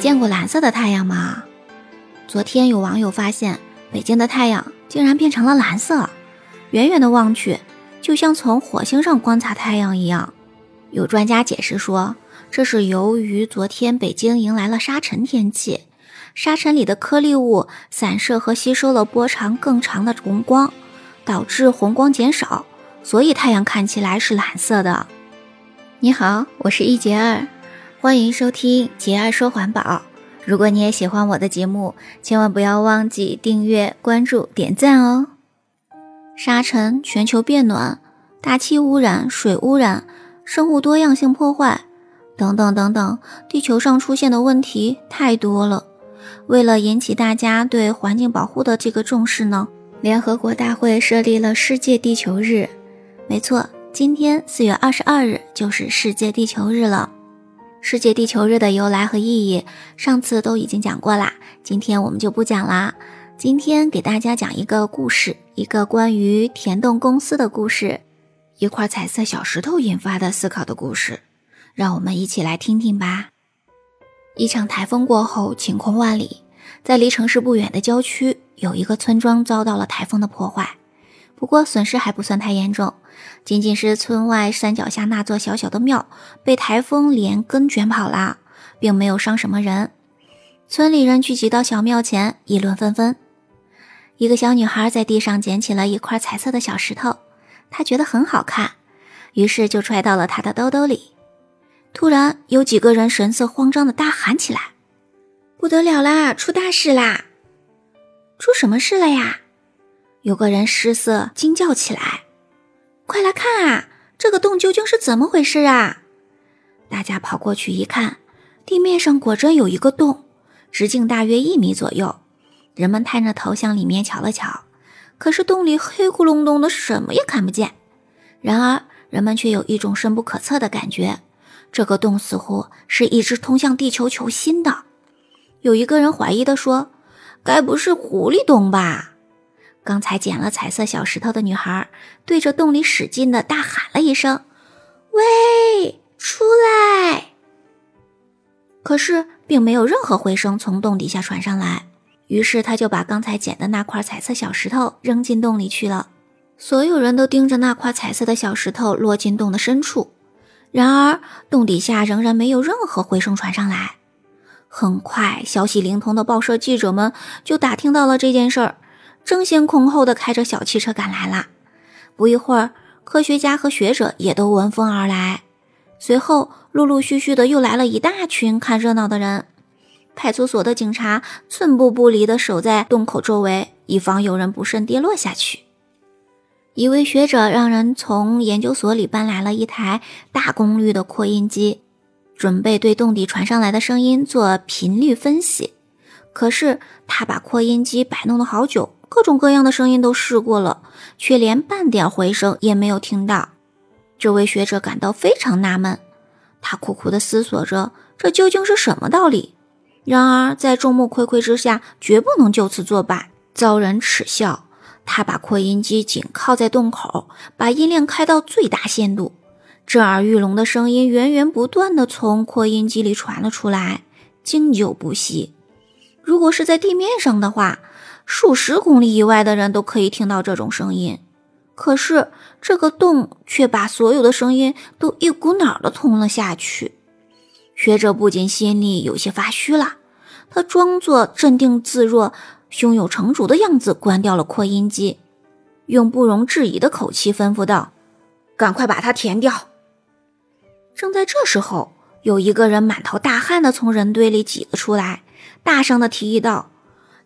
见过蓝色的太阳吗？昨天有网友发现，北京的太阳竟然变成了蓝色，远远的望去，就像从火星上观察太阳一样。有专家解释说，这是由于昨天北京迎来了沙尘天气，沙尘里的颗粒物散射和吸收了波长更长的红光，导致红光减少，所以太阳看起来是蓝色的。你好，我是一杰儿，欢迎收听杰二说环保。如果你也喜欢我的节目，千万不要忘记订阅、关注、点赞哦。沙尘、全球变暖、大气污染、水污染、生物多样性破坏等等等等，地球上出现的问题太多了。为了引起大家对环境保护的这个重视呢，联合国大会设立了世界地球日。没错。今天四月二十二日就是世界地球日了。世界地球日的由来和意义，上次都已经讲过啦，今天我们就不讲啦。今天给大家讲一个故事，一个关于田洞公司的故事，一块彩色小石头引发的思考的故事，让我们一起来听听吧。一场台风过后，晴空万里，在离城市不远的郊区，有一个村庄遭到了台风的破坏。不过损失还不算太严重，仅仅是村外山脚下那座小小的庙被台风连根卷跑了，并没有伤什么人。村里人聚集到小庙前，议论纷纷。一个小女孩在地上捡起了一块彩色的小石头，她觉得很好看，于是就揣到了她的兜兜里。突然，有几个人神色慌张的大喊起来：“不得了啦！出大事啦！出什么事了呀？”有个人失色惊叫起来：“快来看啊！这个洞究竟是怎么回事啊？”大家跑过去一看，地面上果真有一个洞，直径大约一米左右。人们探着头向里面瞧了瞧，可是洞里黑咕隆咚的，什么也看不见。然而，人们却有一种深不可测的感觉，这个洞似乎是一直通向地球球心的。有一个人怀疑地说：“该不是狐狸洞吧？”刚才捡了彩色小石头的女孩对着洞里使劲的大喊了一声：“喂，出来！”可是并没有任何回声从洞底下传上来。于是他就把刚才捡的那块彩色小石头扔进洞里去了。所有人都盯着那块彩色的小石头落进洞的深处。然而洞底下仍然没有任何回声传上来。很快，消息灵通的报社记者们就打听到了这件事儿。争先恐后的开着小汽车赶来了。不一会儿，科学家和学者也都闻风而来。随后，陆陆续续的又来了一大群看热闹的人。派出所的警察寸步不离的守在洞口周围，以防有人不慎跌落下去。一位学者让人从研究所里搬来了一台大功率的扩音机，准备对洞底传上来的声音做频率分析。可是，他把扩音机摆弄了好久。各种各样的声音都试过了，却连半点回声也没有听到。这位学者感到非常纳闷，他苦苦地思索着这究竟是什么道理。然而在众目睽睽之下，绝不能就此作罢，遭人耻笑。他把扩音机紧靠在洞口，把音量开到最大限度，震耳欲聋的声音源源不断地从扩音机里传了出来，经久不息。如果是在地面上的话，数十公里以外的人都可以听到这种声音，可是这个洞却把所有的声音都一股脑的通了下去。学者不仅心里有些发虚了，他装作镇定自若、胸有成竹的样子，关掉了扩音机，用不容置疑的口气吩咐道：“赶快把它填掉。”正在这时候，有一个人满头大汗的从人堆里挤了出来，大声的提议道。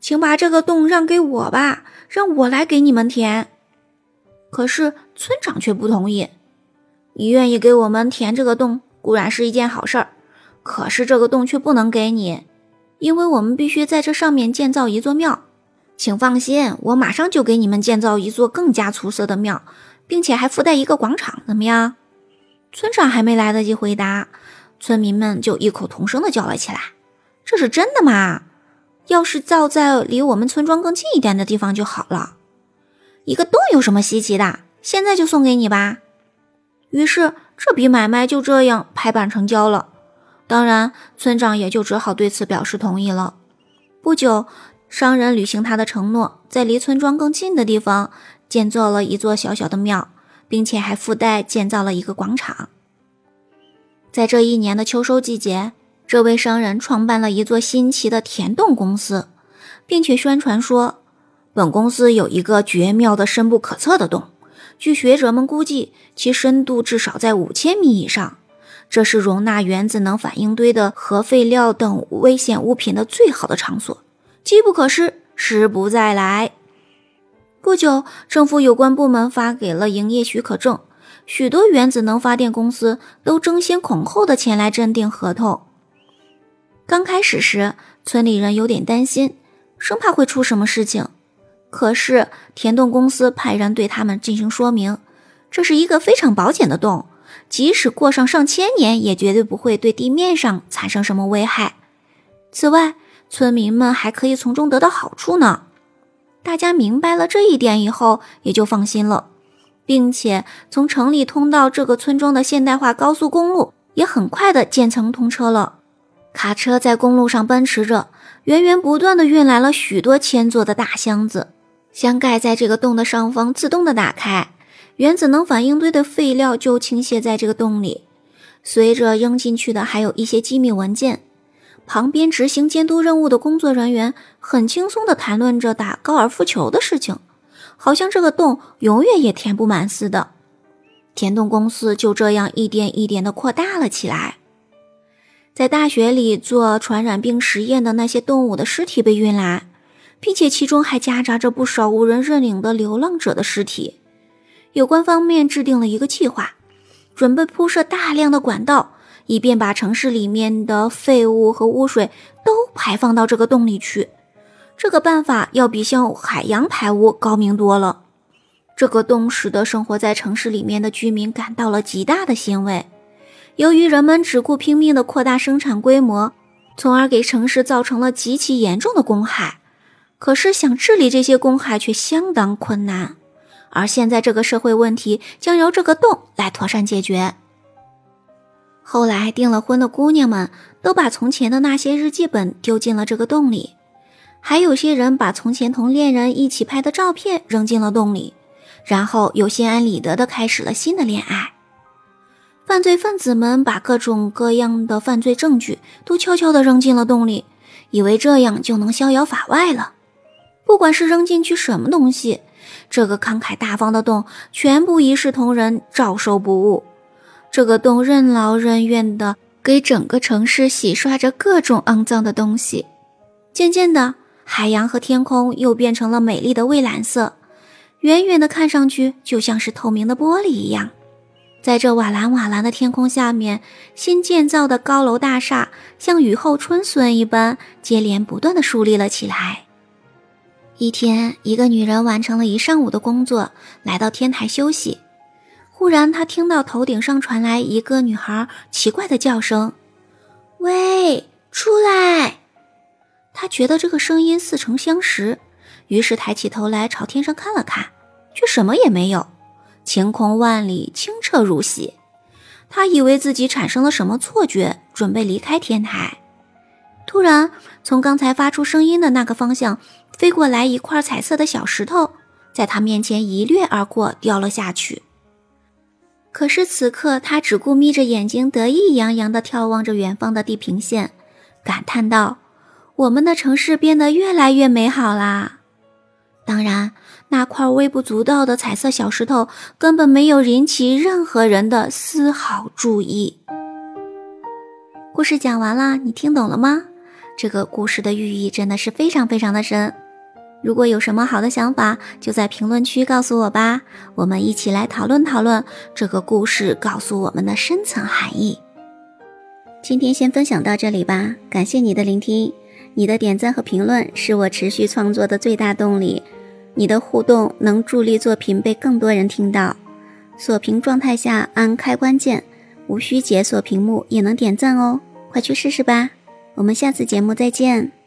请把这个洞让给我吧，让我来给你们填。可是村长却不同意。你愿意给我们填这个洞，固然是一件好事儿，可是这个洞却不能给你，因为我们必须在这上面建造一座庙。请放心，我马上就给你们建造一座更加出色的庙，并且还附带一个广场，怎么样？村长还没来得及回答，村民们就异口同声的叫了起来：“这是真的吗？”要是造在离我们村庄更近一点的地方就好了。一个洞有什么稀奇的？现在就送给你吧。于是这笔买卖就这样拍板成交了。当然，村长也就只好对此表示同意了。不久，商人履行他的承诺，在离村庄更近的地方建造了一座小小的庙，并且还附带建造了一个广场。在这一年的秋收季节，这位商人创办了一座新奇的田洞公司，并且宣传说，本公司有一个绝妙的深不可测的洞，据学者们估计，其深度至少在五千米以上。这是容纳原子能反应堆的核废料等危险物品的最好的场所，机不可失，时不再来。不久，政府有关部门发给了营业许可证，许多原子能发电公司都争先恐后的前来签订合同。刚开始时，村里人有点担心，生怕会出什么事情。可是田洞公司派人对他们进行说明，这是一个非常保险的洞。即使过上上千年，也绝对不会对地面上产生什么危害。此外，村民们还可以从中得到好处呢。大家明白了这一点以后，也就放心了，并且从城里通到这个村庄的现代化高速公路也很快的建成通车了。卡车在公路上奔驰着，源源不断的运来了许多千座的大箱子，箱盖在这个洞的上方自动的打开。原子能反应堆的废料就倾泻在这个洞里，随着扔进去的还有一些机密文件。旁边执行监督任务的工作人员很轻松地谈论着打高尔夫球的事情，好像这个洞永远也填不满似的。填洞公司就这样一点一点的扩大了起来。在大学里做传染病实验的那些动物的尸体被运来，并且其中还夹杂着不少无人认领的流浪者的尸体。有关方面制定了一个计划，准备铺设大量的管道，以便把城市里面的废物和污水都排放到这个洞里去。这个办法要比向海洋排污高明多了。这个洞使得生活在城市里面的居民感到了极大的欣慰。由于人们只顾拼命地扩大生产规模，从而给城市造成了极其严重的公害。可是想治理这些公害却相当困难。而现在，这个社会问题将由这个洞来妥善解决。后来订了婚的姑娘们都把从前的那些日记本丢进了这个洞里，还有些人把从前同恋人一起拍的照片扔进了洞里，然后又心安理得地开始了新的恋爱。犯罪分子们把各种各样的犯罪证据都悄悄地扔进了洞里，以为这样就能逍遥法外了。不管是扔进去什么东西。这个慷慨大方的洞全部一视同仁，照收不误。这个洞任劳任怨地给整个城市洗刷着各种肮脏的东西。渐渐的，海洋和天空又变成了美丽的蔚蓝色，远远的看上去就像是透明的玻璃一样。在这瓦蓝瓦蓝的天空下面，新建造的高楼大厦像雨后春笋一般接连不断的树立了起来。一天，一个女人完成了一上午的工作，来到天台休息。忽然，她听到头顶上传来一个女孩奇怪的叫声：“喂，出来！”他觉得这个声音似曾相识，于是抬起头来朝天上看了看，却什么也没有，晴空万里，清澈如洗。他以为自己产生了什么错觉，准备离开天台。突然，从刚才发出声音的那个方向。飞过来一块彩色的小石头，在他面前一掠而过，掉了下去。可是此刻，他只顾眯着眼睛，得意洋洋地眺望着远方的地平线，感叹道：“我们的城市变得越来越美好啦！”当然，那块微不足道的彩色小石头根本没有引起任何人的丝毫注意。故事讲完了，你听懂了吗？这个故事的寓意真的是非常非常的深。如果有什么好的想法，就在评论区告诉我吧，我们一起来讨论讨论这个故事告诉我们的深层含义。今天先分享到这里吧，感谢你的聆听，你的点赞和评论是我持续创作的最大动力，你的互动能助力作品被更多人听到。锁屏状态下按开关键，无需解锁屏幕也能点赞哦，快去试试吧。我们下次节目再见。